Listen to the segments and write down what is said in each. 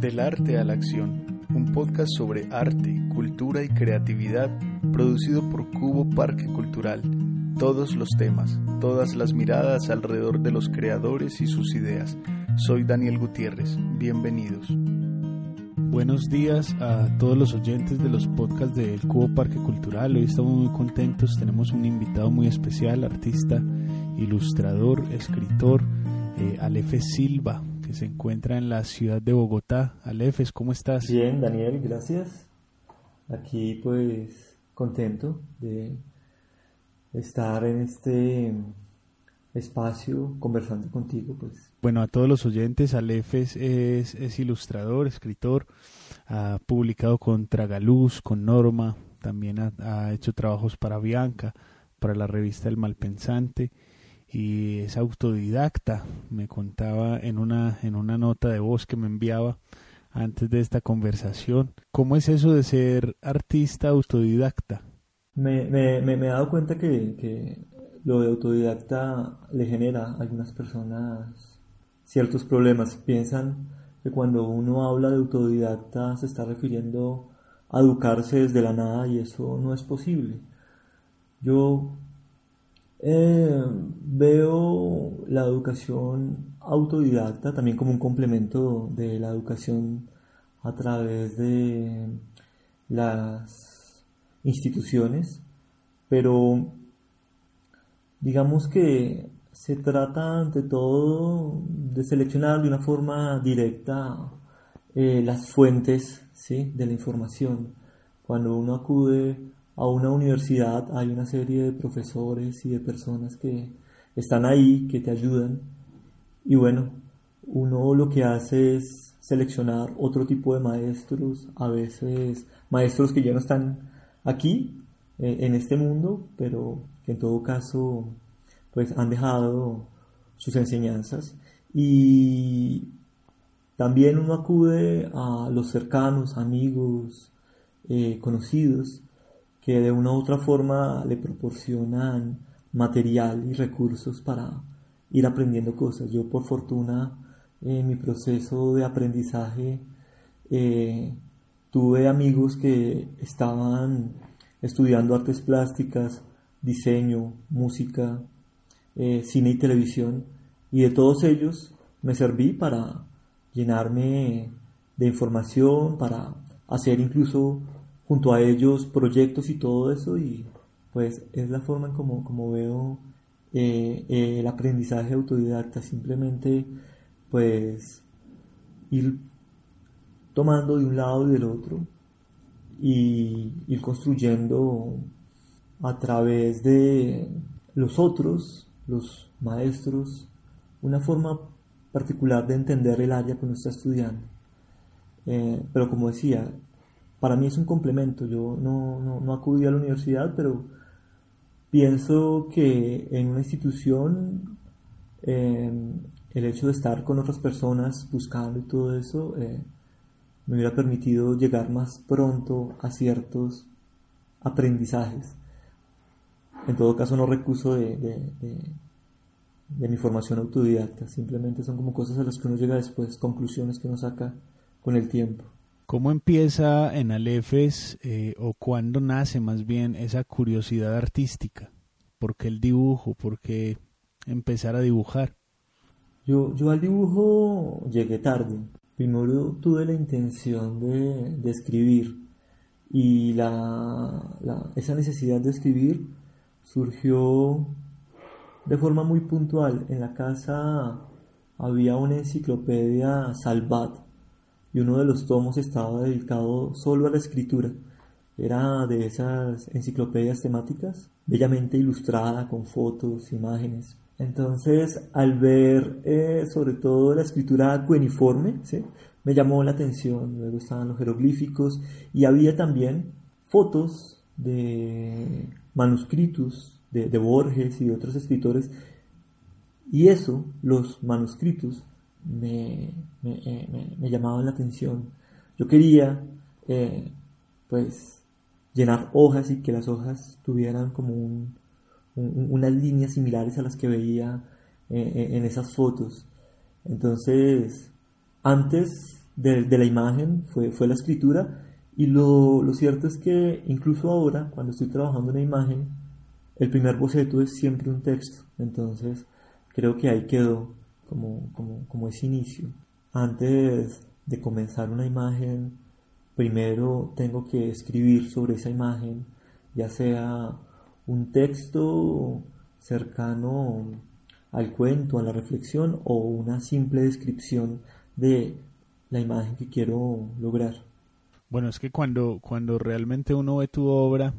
Del arte a la acción, un podcast sobre arte, cultura y creatividad producido por Cubo Parque Cultural. Todos los temas, todas las miradas alrededor de los creadores y sus ideas. Soy Daniel Gutiérrez, bienvenidos. Buenos días a todos los oyentes de los podcasts del Cubo Parque Cultural. Hoy estamos muy contentos, tenemos un invitado muy especial, artista, ilustrador, escritor, eh, Alefe Silva, que se encuentra en la ciudad de Bogotá. Alefes, ¿cómo estás? Bien, Daniel, gracias. Aquí pues contento de estar en este espacio conversando contigo, pues. Bueno, a todos los oyentes, Alefes es, es ilustrador, escritor, ha publicado con Tragaluz, con Norma, también ha, ha hecho trabajos para Bianca, para la revista El Malpensante y es autodidacta. Me contaba en una, en una nota de voz que me enviaba antes de esta conversación. ¿Cómo es eso de ser artista autodidacta? Me, me, he dado cuenta que, que, lo de autodidacta le genera a algunas personas ciertos problemas. Piensan que cuando uno habla de autodidacta se está refiriendo a educarse desde la nada y eso no es posible. Yo eh, veo la educación autodidacta también como un complemento de la educación a través de las instituciones, pero digamos que se trata ante todo de seleccionar de una forma directa eh, las fuentes ¿sí? de la información. Cuando uno acude a una universidad hay una serie de profesores y de personas que están ahí, que te ayudan. Y bueno, uno lo que hace es seleccionar otro tipo de maestros, a veces maestros que ya no están aquí, eh, en este mundo, pero que en todo caso pues han dejado sus enseñanzas. Y también uno acude a los cercanos, amigos, eh, conocidos, de una u otra forma le proporcionan material y recursos para ir aprendiendo cosas. Yo por fortuna en mi proceso de aprendizaje eh, tuve amigos que estaban estudiando artes plásticas, diseño, música, eh, cine y televisión y de todos ellos me serví para llenarme de información, para hacer incluso junto a ellos proyectos y todo eso y pues es la forma en como, como veo eh, eh, el aprendizaje autodidacta, simplemente pues ir tomando de un lado y del otro y ir construyendo a través de los otros, los maestros, una forma particular de entender el área que uno está estudiando. Eh, pero como decía, para mí es un complemento. Yo no, no, acudí a la universidad, pero pienso que en una institución em, el hecho de estar con otras personas buscando y todo eso eh, me hubiera permitido llegar más pronto a ciertos aprendizajes. En todo caso no recuso de, de, mi formación autodidacta, simplemente son como cosas a las que uno llega después, conclusiones que uno saca con el tiempo. ¿Cómo empieza en Alefes eh, o cuándo nace más bien esa curiosidad artística? ¿Por qué el dibujo? ¿Por qué empezar a dibujar? Yo, yo al dibujo llegué tarde. Primero tuve la intención de, escribir y la, esa necesidad de escribir surgió de forma muy puntual. En la casa había una enciclopedia Salvat y uno de los tomos estaba dedicado solo a la escritura. Era de esas enciclopedias temáticas, bellamente ilustrada con fotos, imágenes. Entonces, al ver eh, sobre todo la escritura cueniforme, me llamó la atención. Luego estaban los jeroglíficos y había también fotos de manuscritos de, Borges y de otros escritores. Y eso, los manuscritos, me, eh, llamaban la atención. Yo quería, eh, pues, llenar hojas y que las hojas tuvieran como un, unas líneas similares a las que veía eh, eh, en esas fotos. Entonces, antes de, la imagen fue, la escritura y lo, cierto es que incluso ahora, cuando estoy trabajando una imagen, el primer boceto es siempre un texto. Entonces, creo que ahí quedó como, como, como ese inicio. Antes de comenzar una imagen, primero tengo que escribir sobre esa imagen, ya sea un texto cercano al cuento, a la reflexión o una simple descripción de la imagen que quiero lograr. Bueno, es que cuando, cuando realmente uno ve tu obra,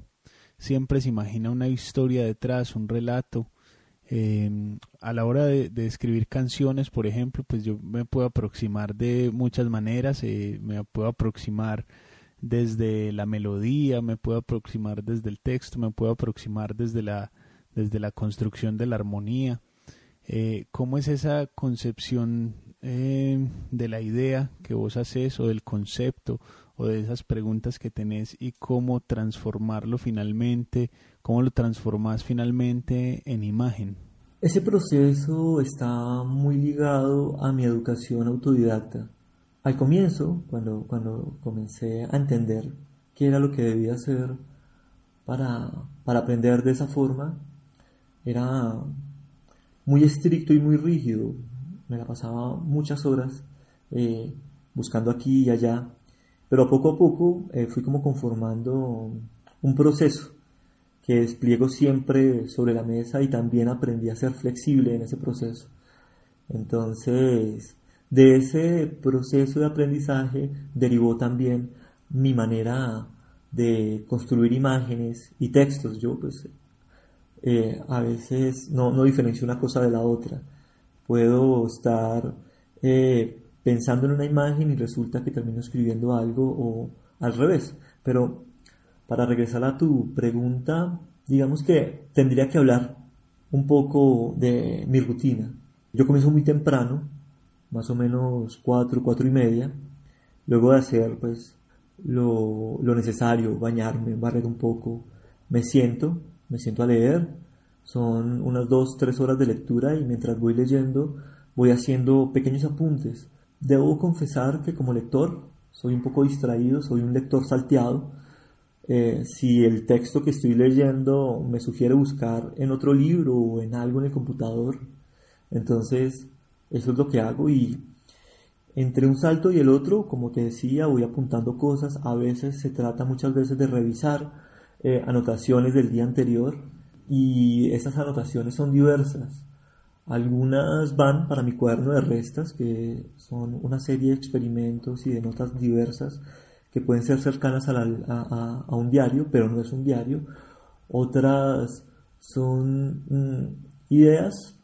siempre se imagina una historia detrás, un relato. Em, a la hora de, escribir canciones, por ejemplo, pues yo me puedo aproximar de muchas maneras, eh, me puedo aproximar desde la melodía, me puedo aproximar desde el texto, me puedo aproximar desde la, desde la construcción de la armonía. Eh, ¿Cómo es esa concepción eh, de la idea que vos haces o del concepto o de esas preguntas que tenés y cómo transformarlo finalmente, cómo lo transformas finalmente en imagen? Ese proceso está muy ligado a mi educación autodidacta. Al comienzo, cuando, cuando comencé a entender qué era lo que debía hacer para, aprender de esa forma, era muy estricto y muy rígido. Me la pasaba muchas horas eh, buscando aquí y allá, pero poco a poco eh, fui como conformando un proceso que despliego siempre sobre la mesa y también aprendí a ser flexible en ese proceso. Entonces, de ese proceso de aprendizaje derivó también mi manera de construir imágenes y textos. Yo pues eh, a veces no, no, diferencio una cosa de la otra. Puedo estar eh, pensando en una imagen y resulta que termino escribiendo algo o al revés. Pero para regresar a tu pregunta, digamos que tendría que hablar un poco de mi rutina. Yo comienzo muy temprano, más o menos cuatro, cuatro y media, luego de hacer pues lo, lo necesario, bañarme, barrer un poco, me siento, me siento a leer, son unas dos, tres horas de lectura y mientras voy leyendo voy haciendo pequeños apuntes. Debo confesar que como lector soy un poco distraído, soy un lector salteado. Eh, si el texto que estoy leyendo me sugiere buscar en otro libro o en algo en el computador, entonces eso es lo que hago y entre un salto y el otro, como te decía, voy apuntando cosas. A veces se trata muchas veces de revisar eh, anotaciones del día anterior y esas anotaciones son diversas. Algunas van para mi cuaderno de restas, que son una serie de experimentos y de notas diversas que pueden ser cercanas a, un diario, pero no es un diario. Otras son mm, ideas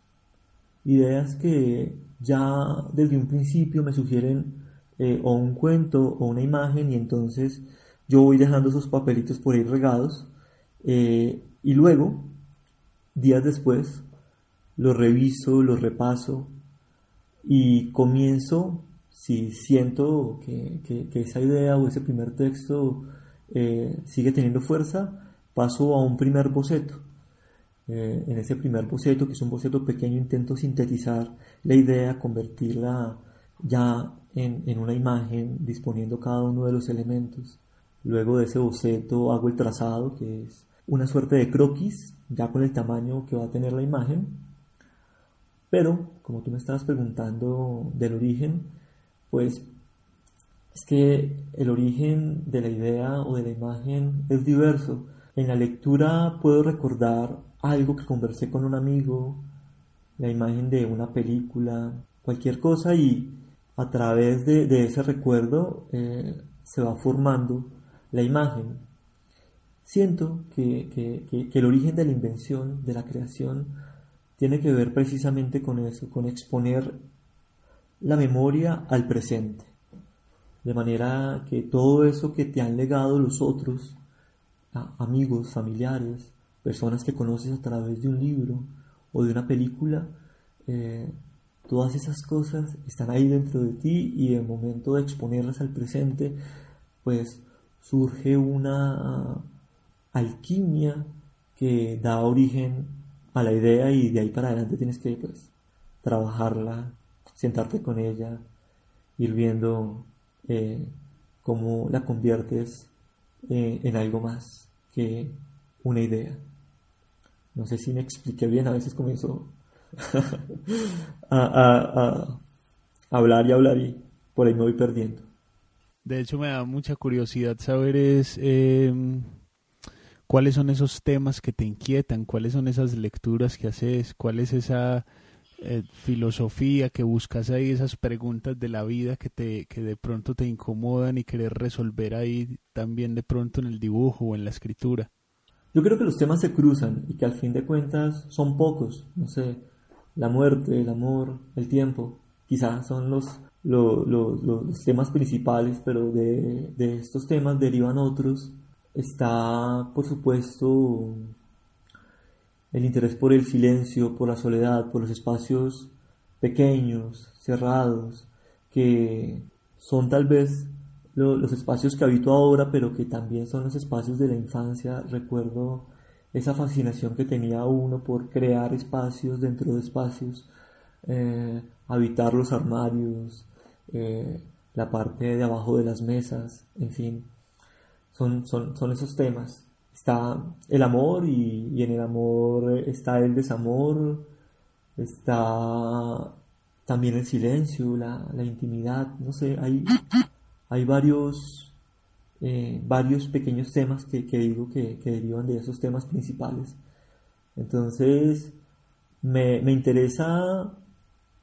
ideas que ya desde un principio me sugieren eh, o un cuento o una imagen y entonces yo voy dejando esos papelitos por ahí regados eh, y luego, días después, los reviso, los repaso y comienzo, si siento que, esa idea o ese primer texto eh, sigue teniendo fuerza, paso a un primer boceto eh, en ese primer boceto, que es un boceto pequeño, intento sintetizar la idea, convertirla ya en, una imagen, disponiendo cada uno de los elementos. Luego de ese boceto hago el trazado, que es una suerte de croquis, ya con el tamaño que va a tener la imagen. Pero, como tú me estabas preguntando del origen, pues es que el origen de la idea o de la imagen es diverso. En la lectura puedo recordar algo que conversé con un amigo, la imagen de una película, cualquier cosa y a través de, ese recuerdo eh, se va formando la imagen. Siento que, el origen de la invención, de la creación, tiene que ver precisamente con eso, con exponer la memoria al presente. De manera que todo eso que te han legado los otros, amigos, familiares, personas que conoces a través de un libro o de una película, eh, todas esas cosas están ahí dentro de ti y en el momento de exponerlas al presente, pues surge una alquimia que da origen a la idea y de ahí para adelante tienes que pues, trabajarla, sentarte con ella, ir viendo eh, cómo la conviertes eh, en algo más que una idea. No sé si me expliqué bien, a veces comienzo a, hablar y hablar y por ahí me voy perdiendo. De hecho me da mucha curiosidad saber es em, cuáles son esos temas que te inquietan, cuáles son esas lecturas que haces, cuál es esa eh, filosofía que buscas ahí, esas preguntas de la vida que, te, que de pronto te incomodan y querer resolver ahí también de pronto en el dibujo o en la escritura. Yo creo que los temas se cruzan y que al fin de cuentas son pocos, no sé, la muerte, el amor, el tiempo, quizás son los, los, temas principales, pero de, de estos temas derivan otros está, por supuesto, el interés por el silencio, por la soledad, por los espacios pequeños, cerrados, que son tal vez los espacios que habito ahora, pero que también son los espacios de la infancia. Recuerdo esa fascinación que tenía uno por crear espacios dentro de espacios, eh, habitar los armarios, eh, la parte de abajo de las mesas, en fin son, son, esos temas. Está el amor y, en el amor está el desamor, está también el silencio, la, intimidad, no sé, hay, hay varios, eh, varios pequeños temas que, digo que, derivan de esos temas principales. Entonces, me, me interesa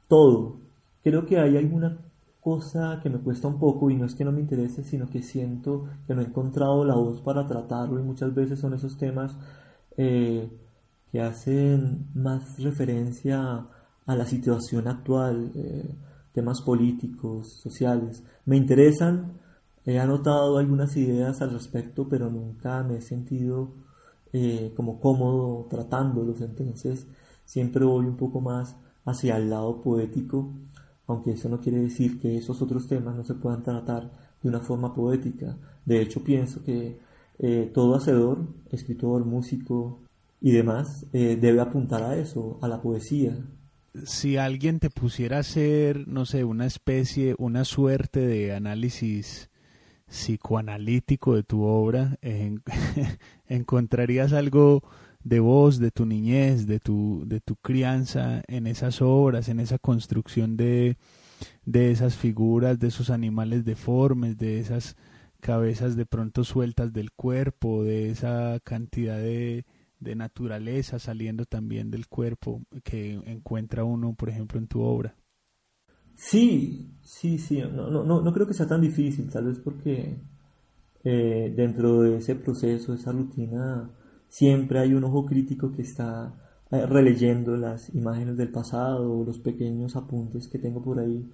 todo. Creo que hay alguna cosa que me cuesta un poco y no es que no me interese, sino que siento que no he encontrado la voz para tratarlo y muchas veces son esos temas eh, que hacen más referencia a la situación actual, eh, temas políticos, sociales. Me interesan, he anotado algunas ideas al respecto, pero nunca me he sentido eh, como cómodo tratándolos, entonces siempre voy un poco más hacia el lado poético aunque eso no quiere decir que esos otros temas no se puedan tratar de una forma poética. De hecho, pienso que eh, todo hacedor, escritor, músico y demás, eh, debe apuntar a eso, a la poesía. Si alguien te pusiera a hacer, no sé, una especie, una suerte de análisis psicoanalítico de tu obra, encontrarías algo de vos, de tu niñez, de tu, de tu crianza en esas obras, en esa construcción de, de esas figuras, de esos animales deformes, de esas cabezas de pronto sueltas del cuerpo, de esa cantidad de, de naturaleza saliendo también del cuerpo que encuentra uno, por ejemplo, en tu obra. Sí, sí, sí, no, no, no, no creo que sea tan difícil, tal vez porque eh, dentro de ese proceso, esa rutina, siempre hay un ojo crítico que está eh, releyendo las imágenes del pasado o los pequeños apuntes que tengo por ahí.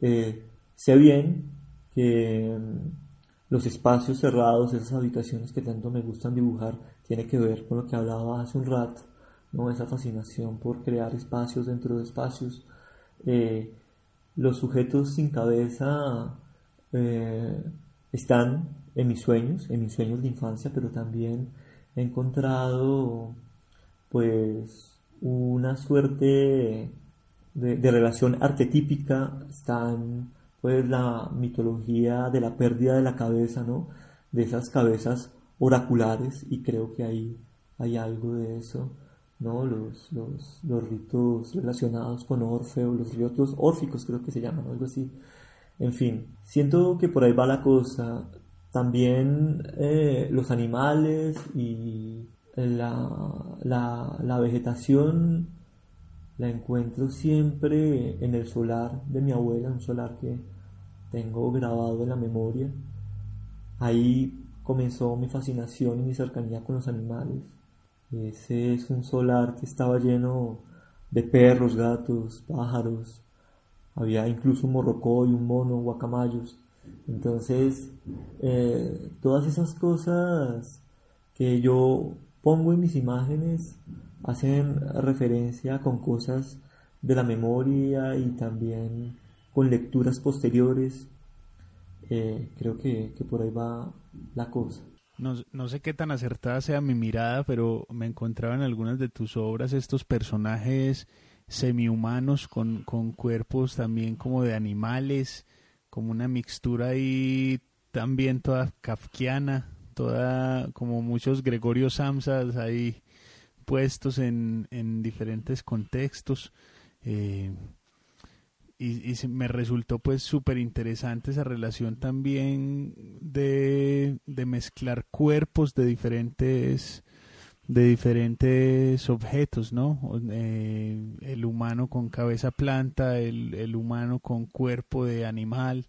Eh, sé bien que mm, los espacios cerrados, esas habitaciones que tanto me gustan dibujar, tiene que ver con lo que hablaba hace un rato, ¿no? esa fascinación por crear espacios dentro de espacios. Eh, los sujetos sin cabeza están en mis sueños, en mis sueños de infancia, pero también he encontrado pues una suerte de, relación arquetípica. Están pues la mitología de la pérdida de la cabeza no de esas cabezas oraculares y creo que ahí hay algo de eso no los, los, ritos relacionados con Orfeo los ritos órficos creo que se llaman algo así. En fin siento que por ahí va la cosa también eh, los animales y la, la, vegetación la encuentro siempre en el solar de mi abuela, un solar que tengo grabado en la memoria. Ahí comenzó mi fascinación y mi cercanía con los animales. Ese es un solar que estaba lleno de perros, gatos, pájaros, había incluso un morrocoy, un mono, guacamayos. Entonces, eh, todas esas cosas que yo pongo en mis imágenes hacen referencia con cosas de la memoria y también con lecturas posteriores. Eh, creo que, que, por ahí va la cosa. No, no, sé qué tan acertada sea mi mirada, pero me encontraba en algunas de tus obras estos personajes semihumanos con, con cuerpos también como de animales, como una mixtura ahí también toda kafkiana, toda como muchos Gregorio Samsas ahí puestos en, en diferentes contextos. Eh, y, y, me resultó pues súper interesante esa relación también de, de mezclar cuerpos de diferentes de diferentes objetos, ¿no? Eh, el humano con cabeza planta, el, el, humano con cuerpo de animal,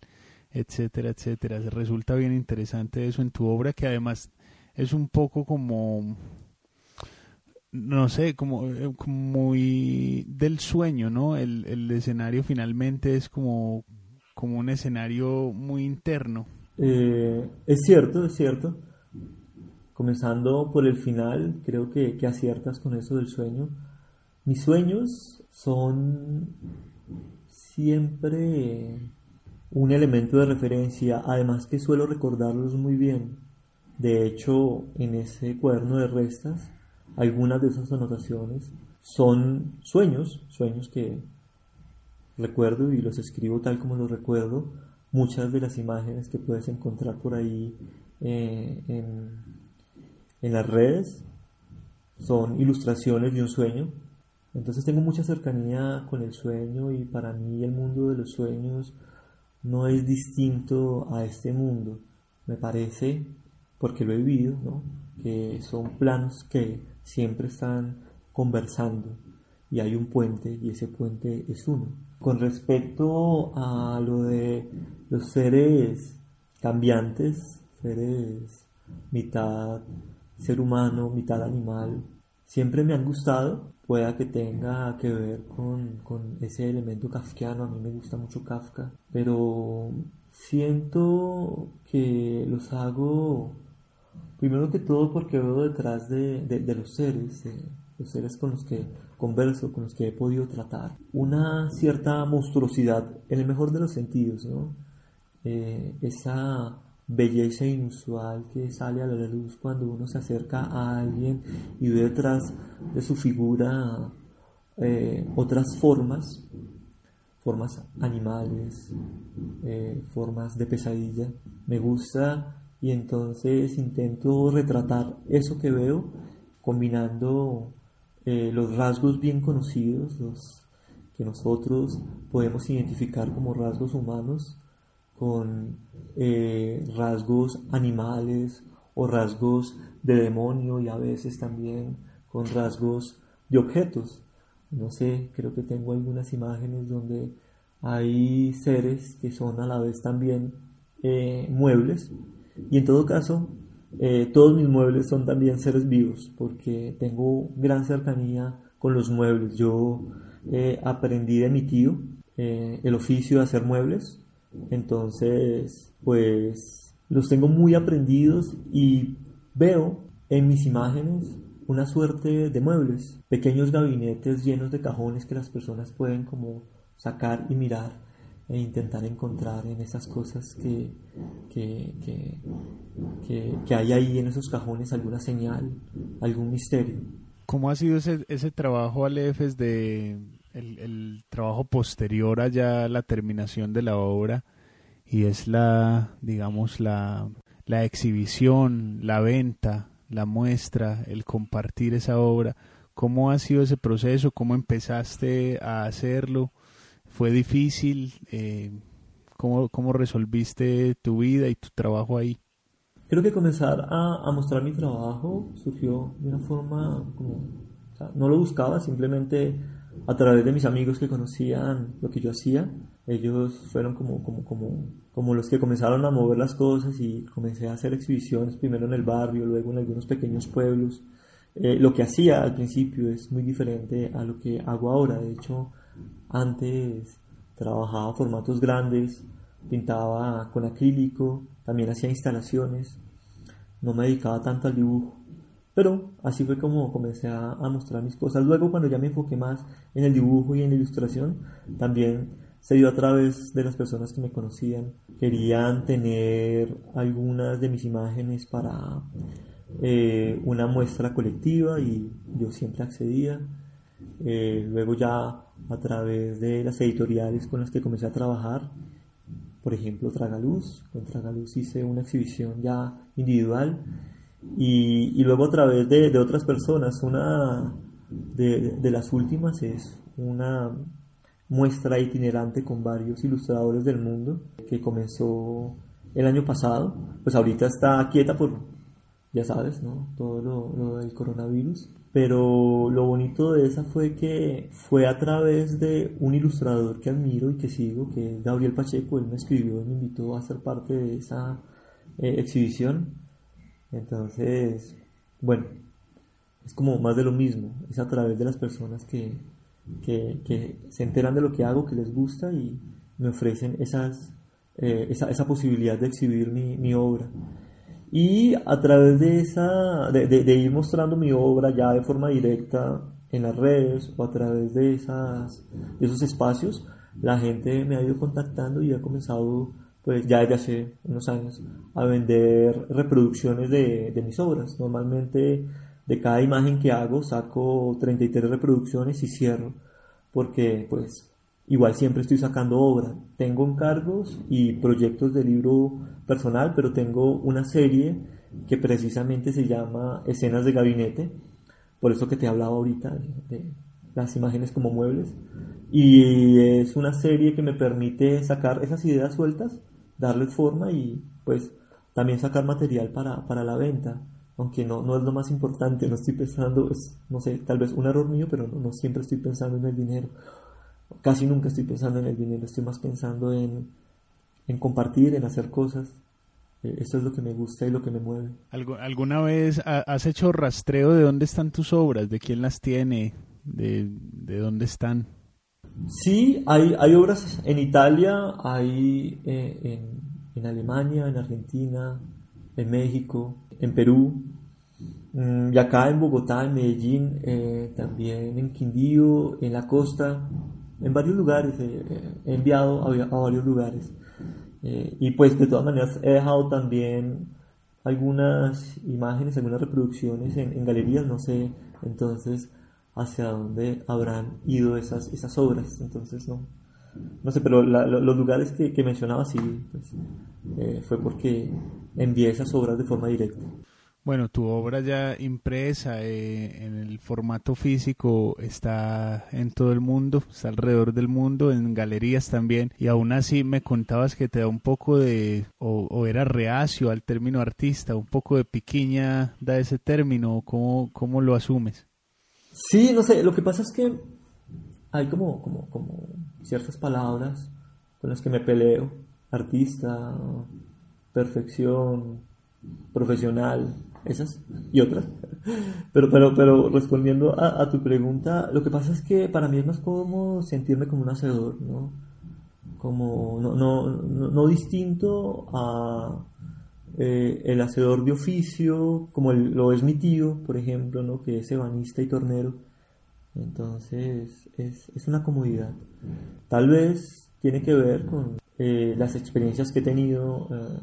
etcétera, etcétera. Resulta bien interesante eso en tu obra, que además es un poco como, no sé, como, eh, muy del sueño, ¿no? El, el escenario finalmente es como, como un escenario muy interno. Eh, es cierto, es cierto Comenzando por el final, creo que, que aciertas con eso del sueño. Mis sueños son siempre un elemento de referencia, además que suelo recordarlos muy bien. De hecho, en ese cuaderno de restas, algunas de esas anotaciones son sueños, sueños que recuerdo y los escribo tal como los recuerdo. Muchas de las imágenes que puedes encontrar por ahí eh, en, en las redes son ilustraciones de un sueño. Entonces tengo mucha cercanía con el sueño y para mí el mundo de los sueños no es distinto a este mundo. Me parece, porque lo he vivido, ¿no? que son planos que siempre están conversando y hay un puente y ese puente es uno. Con respecto a lo de los seres cambiantes, seres mitad ser humano, mitad animal, siempre me han gustado, pueda que tenga que ver con, con ese elemento kafkiano, a mí me gusta mucho Kafka, pero siento que los hago primero que todo porque veo detrás de, de, los seres, los seres con los que converso, con los que he podido tratar, una cierta monstruosidad, en el mejor de los sentidos, ¿no? Eh, esa belleza inusual que sale a la luz cuando uno se acerca a alguien y ve detrás de su figura eh, otras formas, formas animales, eh, formas de pesadilla. Me gusta y entonces intento retratar eso que veo combinando eh, los rasgos bien conocidos, los que nosotros podemos identificar como rasgos humanos, con eh, rasgos animales o rasgos de demonio y a veces también con rasgos de objetos. No sé, creo que tengo algunas imágenes donde hay seres que son a la vez también eh, muebles y en todo caso eh, todos mis muebles son también seres vivos porque tengo gran cercanía con los muebles. Yo aprendí de mi tío el oficio de hacer muebles entonces, pues los tengo muy aprendidos y veo en mis imágenes una suerte de muebles, pequeños gabinetes llenos de cajones que las personas pueden como sacar y mirar e intentar encontrar en esas cosas que, que, que, que, hay ahí en esos cajones alguna señal, algún misterio. ¿Cómo ha sido ese, ese trabajo, Alefes, de el, trabajo posterior a la terminación de la obra y es la, digamos, la, la exhibición, la venta, la muestra, el compartir esa obra. ¿Cómo ha sido ese proceso? ¿Cómo empezaste a hacerlo? ¿Fue difícil? Eh, ¿cómo, ¿Cómo resolviste tu vida y tu trabajo ahí? Creo que comenzar a, mostrar mi trabajo surgió de una forma no lo buscaba, simplemente a través de mis amigos que conocían lo que yo hacía, ellos fueron como, como, como, como los que comenzaron a mover las cosas y comencé a hacer exhibiciones primero en el barrio, luego en algunos pequeños pueblos eh, lo que hacía al principio es muy diferente a lo que hago ahora. De hecho, antes trabajaba formatos grandes, pintaba con acrílico, también hacía instalaciones, no me dedicaba tanto al dibujo. Pero así fue como comencé a, mostrar mis cosas. Luego cuando ya me enfoqué más en el dibujo y en la ilustración, también se dio a través de las personas que me conocían. Querían tener algunas de mis imágenes para eh, una muestra colectiva y yo siempre accedía. Eh, luego ya a través de las editoriales con las que comencé a trabajar, por ejemplo Tragaluz, con Tragaluz hice una exhibición ya individual y, luego a través de, otras personas, una de, las últimas es una muestra itinerante con varios ilustradores del mundo que comenzó el año pasado, pues ahorita está quieta por, ya sabes, ¿no? Todo lo, lo del coronavirus. Pero lo bonito de esa fue que fue a través de un ilustrador que admiro y que sigo, que es Gabriel Pacheco. Él me escribió y me invitó a ser parte de esa eh, exhibición. Entonces, bueno, es como más de lo mismo. Es a través de las personas que, que, se enteran de lo que hago, que les gusta y me ofrecen eh, esa, esa, posibilidad de exhibir mi, mi obra. Y a través de, esa, de, ir mostrando mi obra ya de forma directa en las redes o a través de, esas, esos espacios, la gente me ha ido contactando y ha comenzado, pues ya desde hace unos años, a vender reproducciones de, mis obras. Normalmente de cada imagen que hago saco 33 reproducciones y cierro, porque pues igual siempre estoy sacando obra. Tengo encargos y proyectos de libro personal, pero tengo una serie que precisamente se llama Escenas de Gabinete, por eso que te hablaba ahorita de, las imágenes como muebles. Y es una serie que me permite sacar esas ideas sueltas, darles forma y pues también sacar material para, para la venta. Aunque no, no es lo más importante, no estoy pensando, es, no sé, tal vez un error mío, pero no siempre estoy pensando en el dinero casi nunca estoy pensando en el dinero, estoy más pensando en, compartir, en hacer cosas. E, eso es lo que me gusta y lo que me mueve. ¿Alguna vez has hecho rastreo de dónde están tus obras? ¿De quién las tiene? ¿De, dónde están? Sí, hay, hay obras en Italia, hay eh, en, en, Alemania, en Argentina, en México, en Perú, mm, y acá en Bogotá, en Medellín, eh, también en Quindío, en la costa, en varios lugares, eh, eh, he enviado a, varios lugares. Y pues de todas maneras he dejado también algunas imágenes, algunas reproducciones en, galerías, no sé entonces hacia dónde habrán ido esas, esas obras, entonces no, no sé, pero los lugares que, que mencionaba sí, pues, fue porque envié esas obras de forma directa. Bueno, tu obra ya impresa eh, en el formato físico está en todo el mundo, está alrededor del mundo, en galerías también, y aún así me contabas que te da un poco de, o, era reacio al término artista, un poco de piquiña da ese término, ¿cómo, cómo lo asumes? Sí, no sé, lo que pasa es que hay como, como, como ciertas palabras con las que me peleo, artista, perfección, profesional, esas y otras. Pero, pero, pero respondiendo a, tu pregunta, lo que pasa es que para mí es más cómodo sentirme como un hacedor, ¿no? Como no, no, no, distinto a eh, el hacedor de oficio, como lo es mi tío, por ejemplo, ¿no? Que es ebanista y tornero. Entonces, es, es una comodidad. Tal vez tiene que ver con eh, las experiencias que he tenido eh,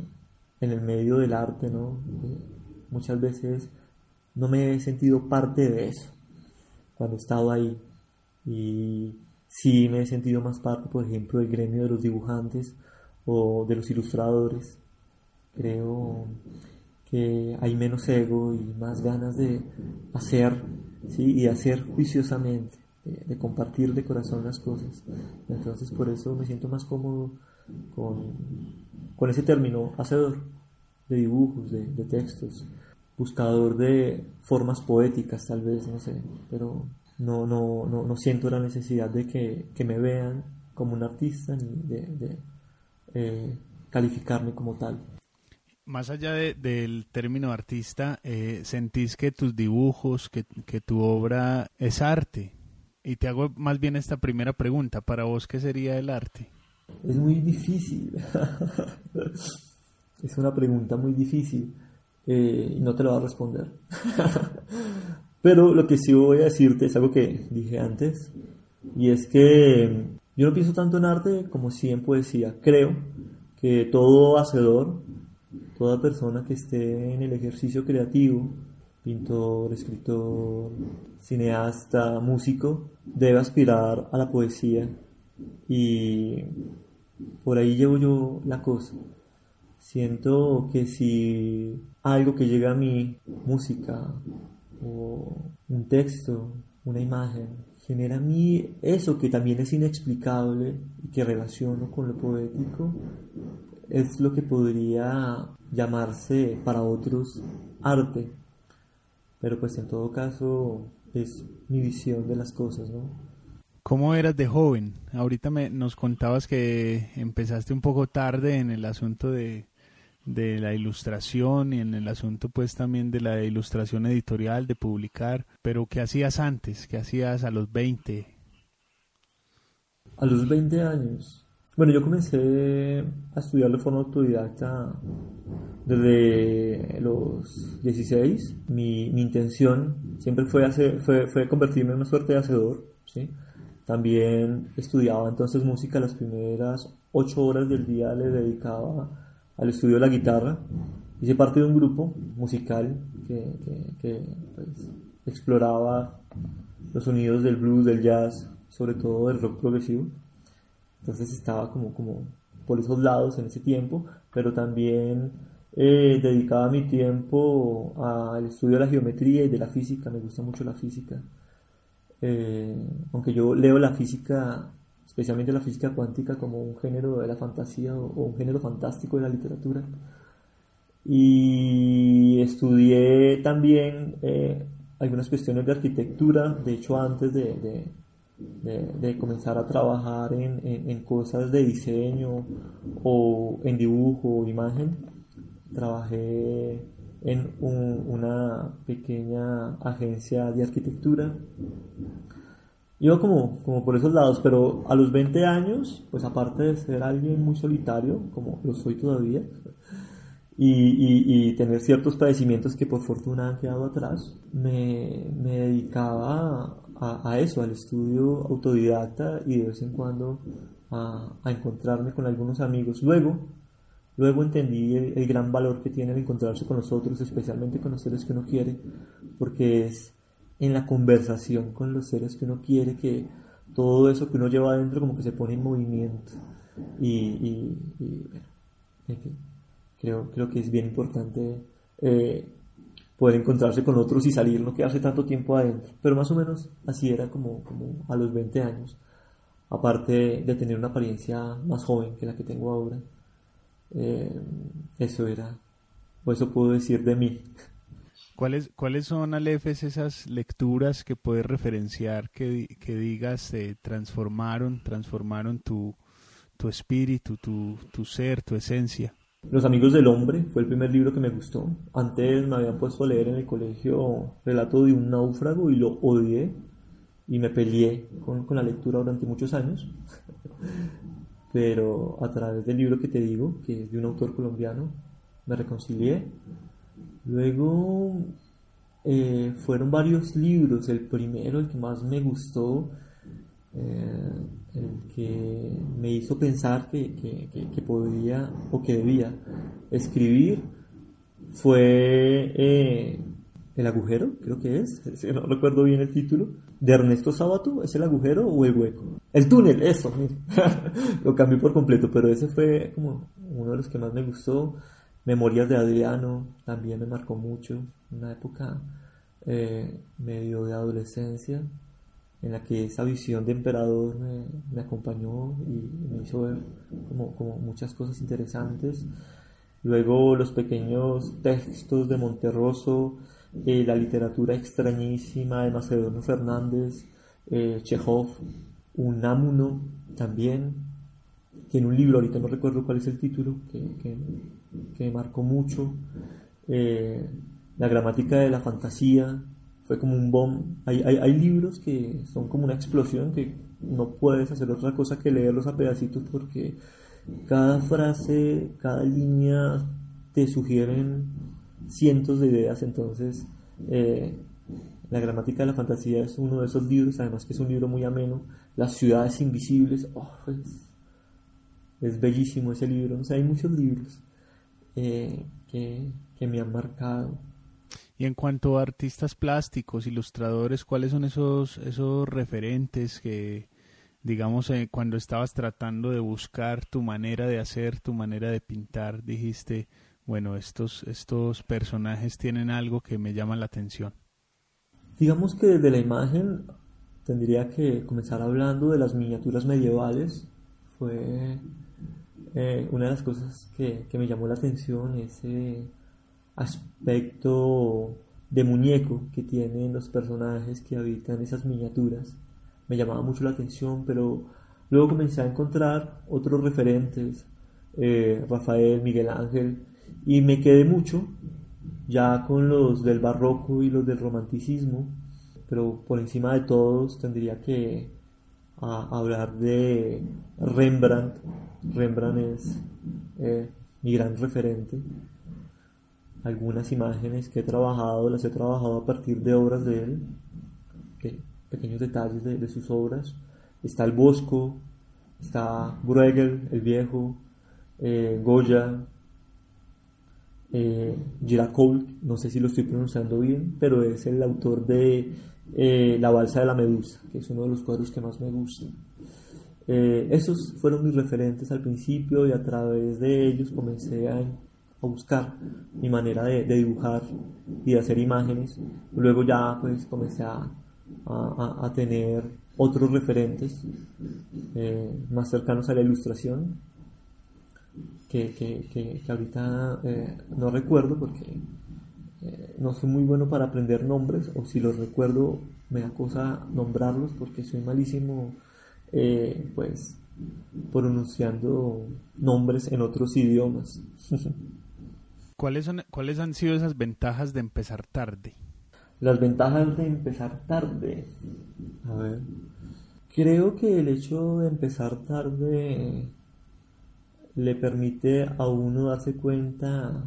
en el medio del arte, ¿no? muchas veces no me he sentido parte de eso cuando he estado ahí. Y sí me he sentido más parte, por ejemplo, del gremio de los dibujantes o de los ilustradores. Creo que hay menos ego y más ganas de hacer, ¿sí? y hacer juiciosamente, de, compartir de corazón las cosas. Entonces por eso me siento más cómodo con, con ese término, hacedor de dibujos, de, textos, buscador de formas poéticas tal vez, no sé, pero no, no, no, siento la necesidad de que, me vean como un artista ni de, eh, calificarme como tal. Más allá del término artista, eh, ¿sentís que tus dibujos, que, tu obra es arte? Y te hago más bien esta primera pregunta. ¿Para vos qué sería el arte? Es muy difícil. es una pregunta muy difícil. Eh, y no te lo voy a responder. Pero lo que sí voy a decirte es algo que dije antes. Y es que yo no pienso tanto en arte como sí en poesía. Creo que todo hacedor, toda persona que esté en el ejercicio creativo, pintor, escritor, cineasta, músico, debe aspirar a la poesía. Y por ahí llevo yo la cosa. Siento que si algo que llega a mí, música o un texto, una imagen, genera a mí eso que también es inexplicable y que relaciono con lo poético, es lo que podría llamarse para otros arte. Pero pues en todo caso es mi visión de las cosas, ¿no? ¿Cómo eras de joven? Ahorita me, nos contabas que empezaste un poco tarde en el asunto de, de la ilustración y en el asunto pues también de la ilustración editorial, de publicar, pero ¿qué hacías antes? ¿Qué hacías a los 20? A los 20 años. Bueno, yo comencé a estudiar de forma autodidacta desde los 16. Mi, intención siempre fue, hacer, fue, convertirme en una suerte de hacedor, ¿sí? También estudiaba entonces música, las primeras ocho horas del día le dedicaba al estudio de la guitarra. Hice parte de un grupo musical que, pues, exploraba los sonidos del blues, del jazz, sobre todo del rock progresivo. Entonces estaba como, como por esos lados en ese tiempo, pero también eh, dedicaba mi tiempo al estudio de la geometría y de la física, me gusta mucho la física. Eh, aunque yo leo la física, especialmente la física cuántica, como un género de la fantasía o, un género fantástico de la literatura. Y estudié también eh, algunas cuestiones de arquitectura, de hecho antes de, de, comenzar a trabajar en, en, cosas de diseño o en dibujo o imagen, trabajé en una pequeña agencia de arquitectura. Iba como, como por esos lados, pero a los 20 años, pues aparte de ser alguien muy solitario, como lo soy todavía, y, y, tener ciertos padecimientos que por fortuna han quedado atrás, me, me dedicaba a, eso, al estudio autodidacta y de vez en cuando a, a encontrarme con algunos amigos. Luego, Luego entendí el, gran valor que tiene el encontrarse con los otros, especialmente con los seres que uno quiere, porque es en la conversación con los seres que uno quiere que todo eso que uno lleva adentro como que se pone en movimiento. Y, creo, creo que es bien importante eh, poder encontrarse con otros y salir, no quedarse tanto tiempo adentro. Pero más o menos así era como, como a los 20 años, aparte de tener una apariencia más joven que la que tengo ahora. Eh, eso era, o eso puedo decir de mí. ¿Cuáles, ¿Cuáles son, Alefes, esas lecturas que puedes referenciar que, que digas eh, transformaron, transformaron tu, tu espíritu, tu, tu ser, tu esencia? Los Amigos del Hombre fue el primer libro que me gustó. Antes me habían puesto a leer en el colegio Relato de un náufrago y lo odié y me peleé con, la lectura durante muchos años pero a través del libro que te digo, que es de un autor colombiano, me reconcilié. Luego eh, fueron varios libros, el primero, el que más me gustó, eh, el que me hizo pensar que, que, que, podía o que debía escribir, fue eh, El agujero, creo que es, no recuerdo bien el título, de Ernesto Sábato, ¿es el agujero o el hueco? El túnel, eso, lo cambié por completo, pero ese fue como uno de los que más me gustó. Memorias de Adriano también me marcó mucho, una época eh, medio de adolescencia en la que esa visión de emperador me, acompañó y me hizo ver como, como muchas cosas interesantes. Luego los pequeños textos de Monterroso, eh, la literatura extrañísima de Macedonio Fernández, eh, Chekhov, Unamuno también, tiene un libro, ahorita no recuerdo cuál es el título, que, que, me marcó mucho. Eh, la gramática de la fantasía fue como un bomb. Hay, hay, hay, libros que son como una explosión que no puedes hacer otra cosa que leerlos a pedacitos porque cada frase, cada línea te sugieren cientos de ideas. Entonces, eh, la gramática de la fantasía es uno de esos libros, además que es un libro muy ameno. Las ciudades invisibles, oh, es, bellísimo ese libro. Hay muchos libros eh, que, me han marcado. Y en cuanto a artistas plásticos, ilustradores, ¿cuáles son esos, esos referentes que, digamos, eh, cuando estabas tratando de buscar tu manera de hacer, tu manera de pintar, dijiste, bueno, estos, estos personajes tienen algo que me llama la atención? Digamos que desde la imagen tendría que comenzar hablando de las miniaturas medievales. Fue eh, una de las cosas que, me llamó la atención, ese aspecto de muñeco que tienen los personajes que habitan esas miniaturas. Me llamaba mucho la atención, pero luego comencé a encontrar otros referentes, eh, Rafael, Miguel Ángel, y me quedé mucho ya con los del barroco y los del romanticismo, pero por encima de todos tendría que hablar de Rembrandt. Rembrandt es eh, mi gran referente. Algunas imágenes que he trabajado, las he trabajado a partir de obras de él, pequeños detalles de, sus obras. Está el Bosco, está Bruegel, el viejo, eh, Goya, eh, no sé si lo estoy pronunciando bien, pero es el autor de eh, La Balsa de la Medusa, que es uno de los cuadros que más me gustan. Eh, esos fueron mis referentes al principio y a través de ellos comencé a, buscar mi manera de, dibujar y de hacer imágenes. Luego ya pues comencé a, a tener otros referentes eh, más cercanos a la ilustración que, que, que, ahorita eh, no recuerdo porque eh, no soy muy bueno para aprender nombres o si los recuerdo me da cosa nombrarlos porque soy malísimo pues pronunciando nombres en otros idiomas. ¿Cuáles, son, ¿Cuáles han sido esas ventajas de empezar tarde? Las ventajas de empezar tarde. A ver. Creo que el hecho de empezar tarde le permite a uno darse cuenta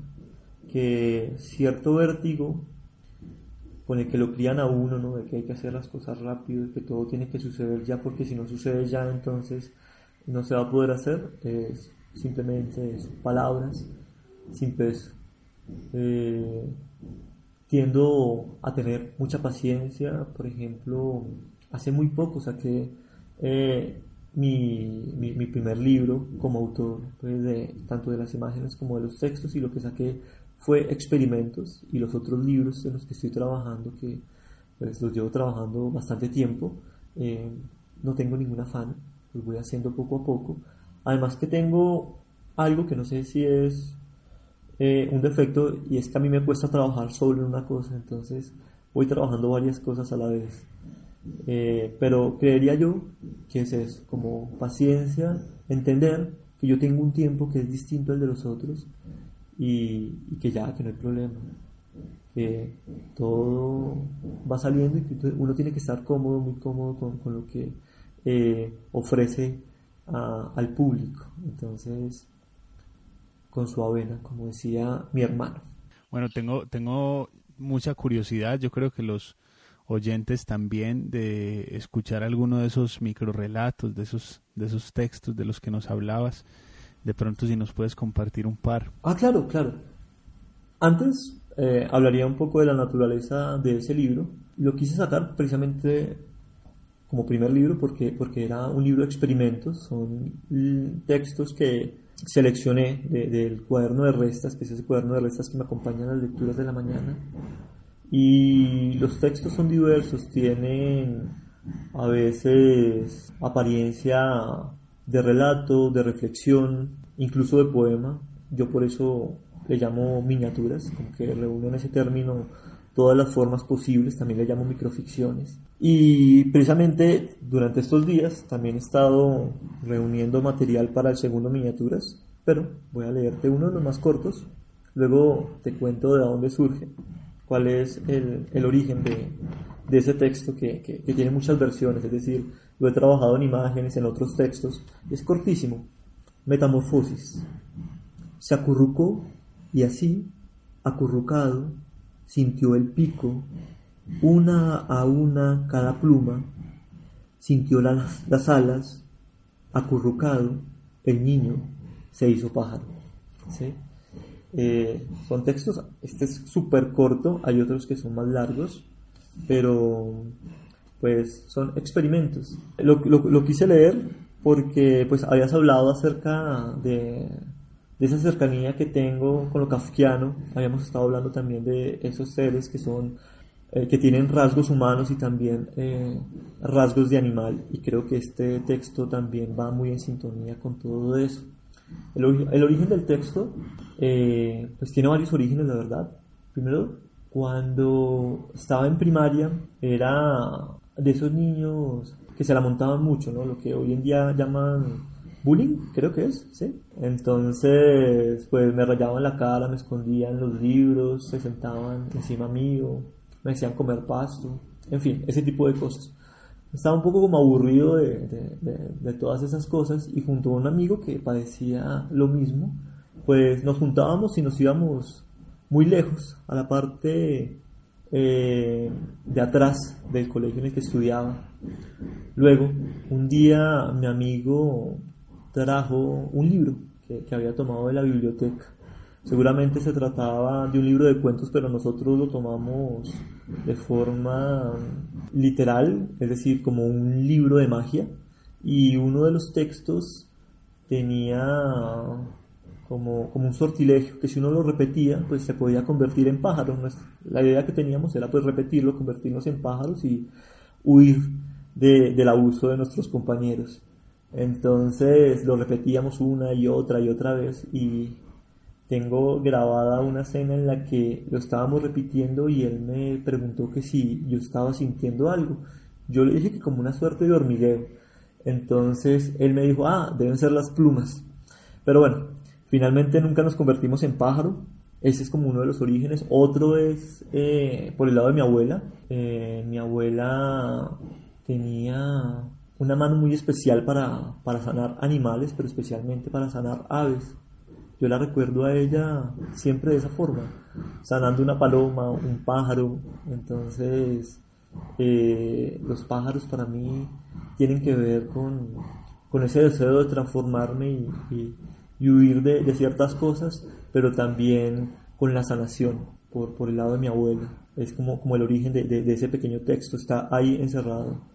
que cierto vértigo con el que lo crían a uno, ¿no? de que hay que hacer las cosas rápido, de que todo tiene que suceder ya, porque si no sucede ya, entonces no se va a poder hacer, es simplemente palabras sin peso. Eh, tiendo a tener mucha paciencia, por ejemplo, hace muy poco saqué eh, mi, mi, primer libro como autor, pues, de, tanto de las imágenes como de los textos, y lo que saqué fue experimentos y los otros libros en los que estoy trabajando, que pues, los llevo trabajando bastante tiempo, eh, no tengo ningún afán, los voy haciendo poco a poco. Además que tengo algo que no sé si es eh, un defecto y es que a mí me cuesta trabajar solo en una cosa, entonces voy trabajando varias cosas a la vez. Eh, pero creería yo que es eso, como paciencia, entender que yo tengo un tiempo que es distinto al de los otros y, que ya, que no hay problema, que todo va saliendo y que uno tiene que estar cómodo, muy cómodo con, lo que eh, ofrece al público. Entonces, con su avena, como decía mi hermano. Bueno, tengo, tengo mucha curiosidad, yo creo que los oyentes también de escuchar alguno de esos microrelatos, de esos, de esos textos de los que nos hablabas. De pronto si nos puedes compartir un par. Ah, claro, claro. Antes eh, hablaría un poco de la naturaleza de ese libro. Lo quise sacar precisamente como primer libro porque, porque era un libro de experimentos. Son textos que seleccioné del cuaderno de restas, que es ese cuaderno de restas que me acompaña en las lecturas de la mañana y los textos son diversos, tienen a veces apariencia de relato, de reflexión, incluso de poema. Yo por eso le llamo miniaturas, como que reúnen ese término todas las formas posibles, también le llamo microficciones. Y precisamente durante estos días también he estado reuniendo material para el segundo miniaturas, pero voy a leerte uno de los más cortos, luego te cuento de dónde surge, cuál es el, el origen de, de, ese texto que, que, que, tiene muchas versiones, es decir, lo he trabajado en imágenes, en otros textos, es cortísimo. Metamorfosis. Se acurrucó y así, acurrucado, sintió el pico, una a una cada pluma, sintió las, las alas, acurrucado, el niño se hizo pájaro. ¿sí? Eh, textos, este es súper corto, hay otros que son más largos, pero pues son experimentos. Lo, lo, lo quise leer porque pues habías hablado acerca de de esa cercanía que tengo con lo kafkiano. Habíamos estado hablando también de esos seres que son eh, que tienen rasgos humanos y también eh, rasgos de animal y creo que este texto también va muy en sintonía con todo eso. El, el origen del texto eh, pues tiene varios orígenes, la verdad. Primero, cuando estaba en primaria era de esos niños que se la montaban mucho, ¿no? Lo que hoy en día llaman bullying, creo que es, ¿sí? Entonces, pues me rayaban la cara, me escondían los libros, se sentaban encima mío, me hacían comer pasto, en fin, ese tipo de cosas. Estaba un poco como aburrido de, de, todas esas cosas y junto a un amigo que padecía lo mismo, pues nos juntábamos y nos íbamos muy lejos, a la parte eh, de atrás del colegio en el que estudiaba. Luego, un día mi amigo trajo un libro que, que, había tomado de la biblioteca. Seguramente se trataba de un libro de cuentos, pero nosotros lo tomamos de forma literal, es decir, como un libro de magia. Y uno de los textos tenía como, como un sortilegio, que si uno lo repetía, pues se podía convertir en pájaro. La idea que teníamos era pues repetirlo, convertirnos en pájaros y huir de, del abuso de nuestros compañeros. Entonces lo repetíamos una y otra y otra vez y tengo grabada una escena en la que lo estábamos repitiendo y él me preguntó que si yo estaba sintiendo algo. Yo le dije que como una suerte de hormigueo. Entonces él me dijo, ah, deben ser las plumas. Pero bueno, finalmente nunca nos convertimos en pájaro. Ese es como uno de los orígenes. Otro es eh, por el lado de mi abuela. Eh, mi abuela tenía una mano muy especial para, para sanar animales, pero especialmente para sanar aves. Yo la recuerdo a ella siempre de esa forma, sanando una paloma, un pájaro. Entonces, eh, los pájaros para mí tienen que ver con, con ese deseo de transformarme y, y, huir de, de, ciertas cosas, pero también con la sanación por, por el lado de mi abuela. Es como, como el origen de, de, de ese pequeño texto, está ahí encerrado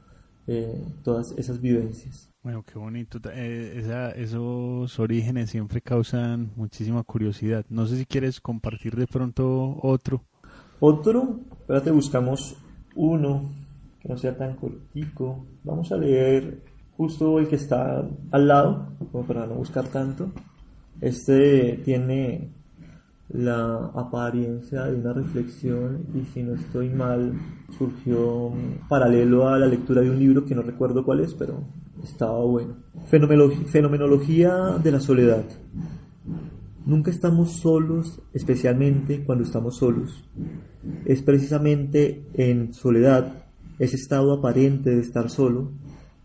eh, todas esas vivencias. Bueno, qué bonito. Eh, esa, esos orígenes siempre causan muchísima curiosidad. No sé si quieres compartir de pronto otro. Otro, espérate, buscamos uno que no sea tan cortico. Vamos a leer justo el que está al lado, como para no buscar tanto. Este tiene la apariencia de una reflexión y si no estoy mal surgió paralelo a la lectura de un libro que no recuerdo cuál es, pero estaba bueno. Fenomenología de la soledad. Nunca estamos solos, especialmente cuando estamos solos. Es precisamente en soledad, ese estado aparente de estar solo,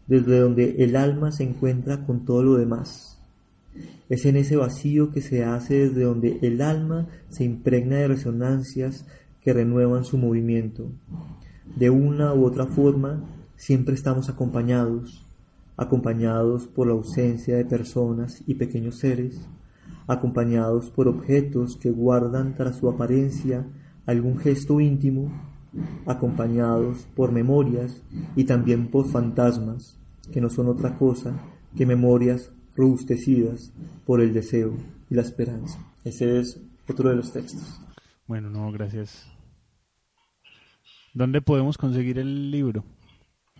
desde donde el alma se encuentra con todo lo demás es en ese vacío que se hace desde donde el alma se impregna de resonancias que renuevan su movimiento. De una u otra forma, siempre estamos acompañados, acompañados por la ausencia de personas y pequeños seres, acompañados por objetos que guardan tras su apariencia algún gesto íntimo, acompañados por memorias y también por fantasmas, que no son otra cosa que memorias robustecidas por el deseo y la esperanza. Ese es otro de los textos. Bueno, no, gracias. ¿Dónde podemos conseguir el libro?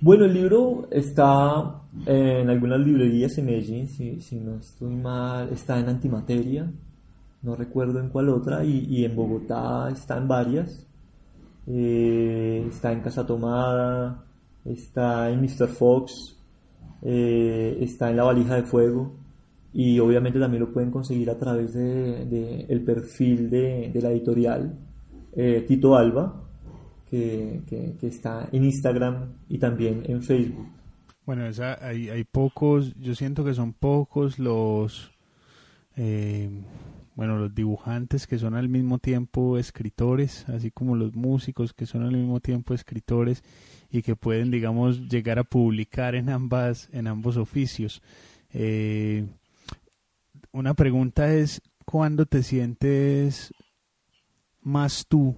Bueno, el libro está en algunas librerías en Medellín, si, si no estoy mal, está en Antimateria, no recuerdo en cuál otra, y, y en Bogotá está en varias. eh, está en Casa Tomada, está en Mr. Fox, eh, está en La Valija de Fuego y obviamente también lo pueden conseguir a través de, el perfil de, la editorial eh, Tito Alba, que, está en Instagram y también en Facebook. Bueno, hay, hay pocos, yo siento que son pocos los, eh, bueno, los dibujantes que son al mismo tiempo escritores, así como los músicos que son al mismo tiempo escritores y que pueden, digamos, llegar a publicar en ambas, en ambos oficios. Eh, una pregunta es, ¿cuándo te sientes más tú?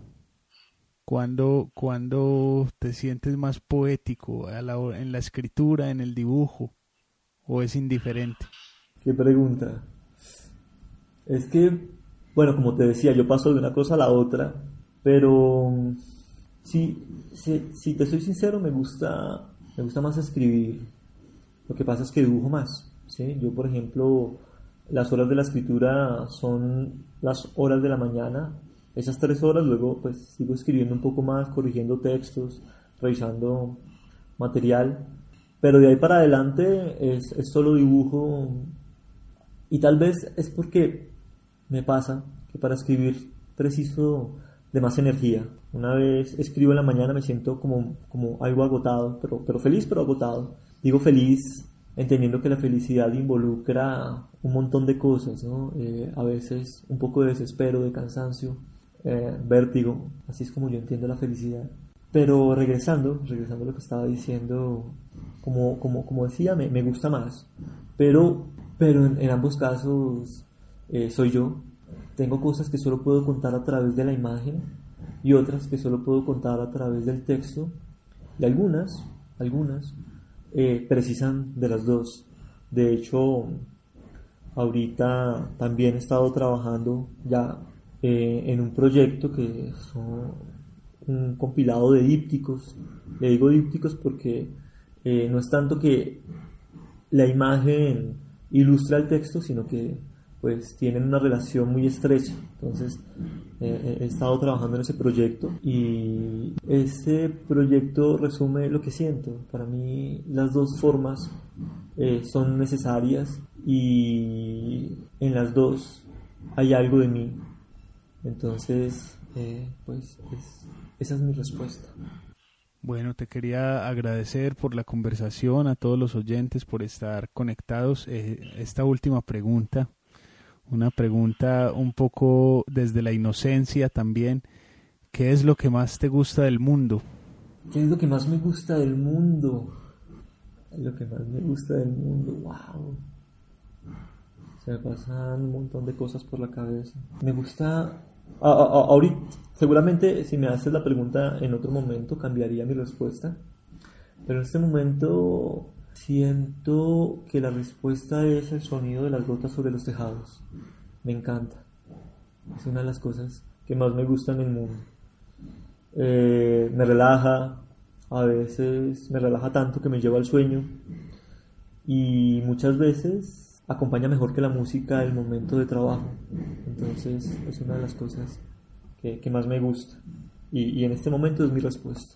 ¿Cuándo, cuando te sientes más poético en la escritura, en el dibujo? ¿O es indiferente? ¿Qué pregunta? Es que, bueno, como te decía, yo paso de una cosa a la otra, pero si, si, te soy sincero, me gusta, me gusta más escribir. Lo que pasa es que dibujo más. ¿sí? Yo, por ejemplo, las horas de la escritura son las horas de la mañana. Esas tres horas luego pues sigo escribiendo un poco más, corrigiendo textos, revisando material. Pero de ahí para adelante es, es solo dibujo. Y tal vez es porque me pasa que para escribir preciso de más energía. Una vez escribo en la mañana me siento como, como algo agotado, pero, pero feliz pero agotado. Digo feliz entendiendo que la felicidad involucra un montón de cosas, ¿no? Eh, a veces un poco de desespero, de cansancio, eh, vértigo, así es como yo entiendo la felicidad. Pero regresando, regresando a lo que estaba diciendo, como, como, como decía, me, me gusta más, pero, pero en ambos casos eh, soy yo. Tengo cosas que solo puedo contar a través de la imagen y otras que solo puedo contar a través del texto. Y algunas, algunas, eh, precisan de las dos. De hecho, ahorita también he estado trabajando ya eh, en un proyecto que es un compilado de dípticos. Le digo dípticos porque no es tanto que la imagen ilustra el texto, sino que pues tienen una relación muy estrecha. Entonces, eh, eh, he estado trabajando en ese proyecto y ese proyecto resume lo que siento. Para mí las dos formas eh, son necesarias y en las dos hay algo de mí. Entonces, pues esa es mi respuesta. Bueno, te quería agradecer por la conversación, a todos los oyentes por estar conectados. esta última pregunta una pregunta un poco desde la inocencia también. ¿Qué es lo que más te gusta del mundo? ¿Qué es lo que más me gusta del mundo? Lo que más me gusta del mundo, wow. Se me pasan un montón de cosas por la cabeza. Me gusta... ahorita, seguramente si me haces la pregunta en otro momento cambiaría mi respuesta. Pero en este momento Siento que la respuesta es el sonido de las gotas sobre los tejados. Me encanta. Es una de las cosas que más me gustan en el mundo. Eh, me relaja, a veces me relaja tanto que me lleva al sueño y muchas veces acompaña mejor que la música el momento de trabajo. Entonces es una de las cosas que, más me gusta y en este momento es mi respuesta.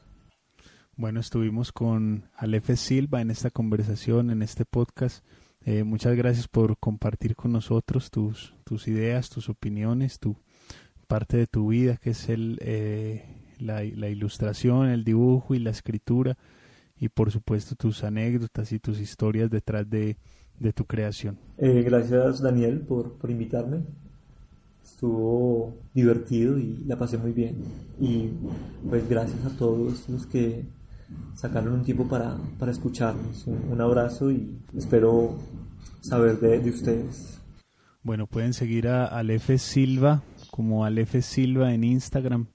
Bueno, estuvimos con Alefe Silva en esta conversación, en este podcast. Eh, muchas gracias por compartir con nosotros tus, tus ideas, tus opiniones, tu parte de tu vida, que es el, eh, la, ilustración, el dibujo y la escritura, y por supuesto tus anécdotas y tus historias detrás de, tu creación. Eh, gracias Daniel por, por invitarme. Estuvo divertido y la pasé muy bien. Y pues gracias a todos los que sacaron un tiempo para, para escucharnos. Un, abrazo y espero saber de, ustedes. Bueno, pueden seguir a Alefe Silva como Alefe Silva en Instagram.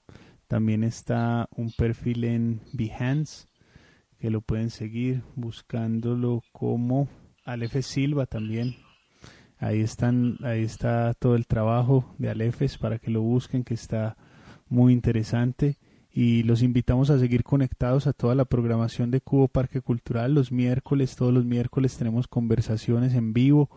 También está un perfil en Behance que lo pueden seguir buscándolo como Alefe Silva también. Ahí están, ahí está todo el trabajo de Alefes para que lo busquen que está muy interesante y los invitamos a seguir conectados a toda la programación de Cubo Parque Cultural. Los miércoles, todos los miércoles tenemos conversaciones en vivo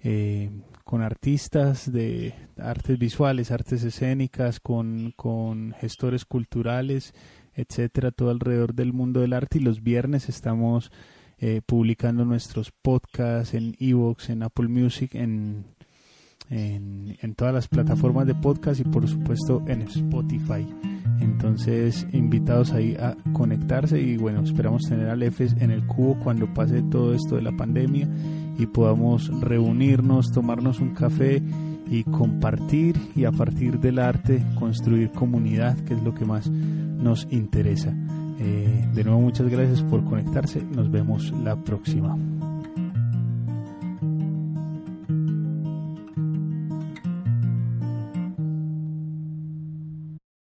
eh, con artistas de artes visuales, artes escénicas, con, con gestores culturales, etcétera, todo alrededor del mundo del arte. Y los viernes estamos eh, publicando nuestros podcasts en Evox, en Apple Music, en, en, en, todas las plataformas de podcast y por supuesto en Spotify. Entonces, invitados ahí a conectarse y bueno, esperamos tener al EFES en el cubo cuando pase todo esto de la pandemia y podamos reunirnos, tomarnos un café y compartir y a partir del arte construir comunidad, que es lo que más nos interesa. Eh, de nuevo muchas gracias por conectarse, nos vemos la próxima.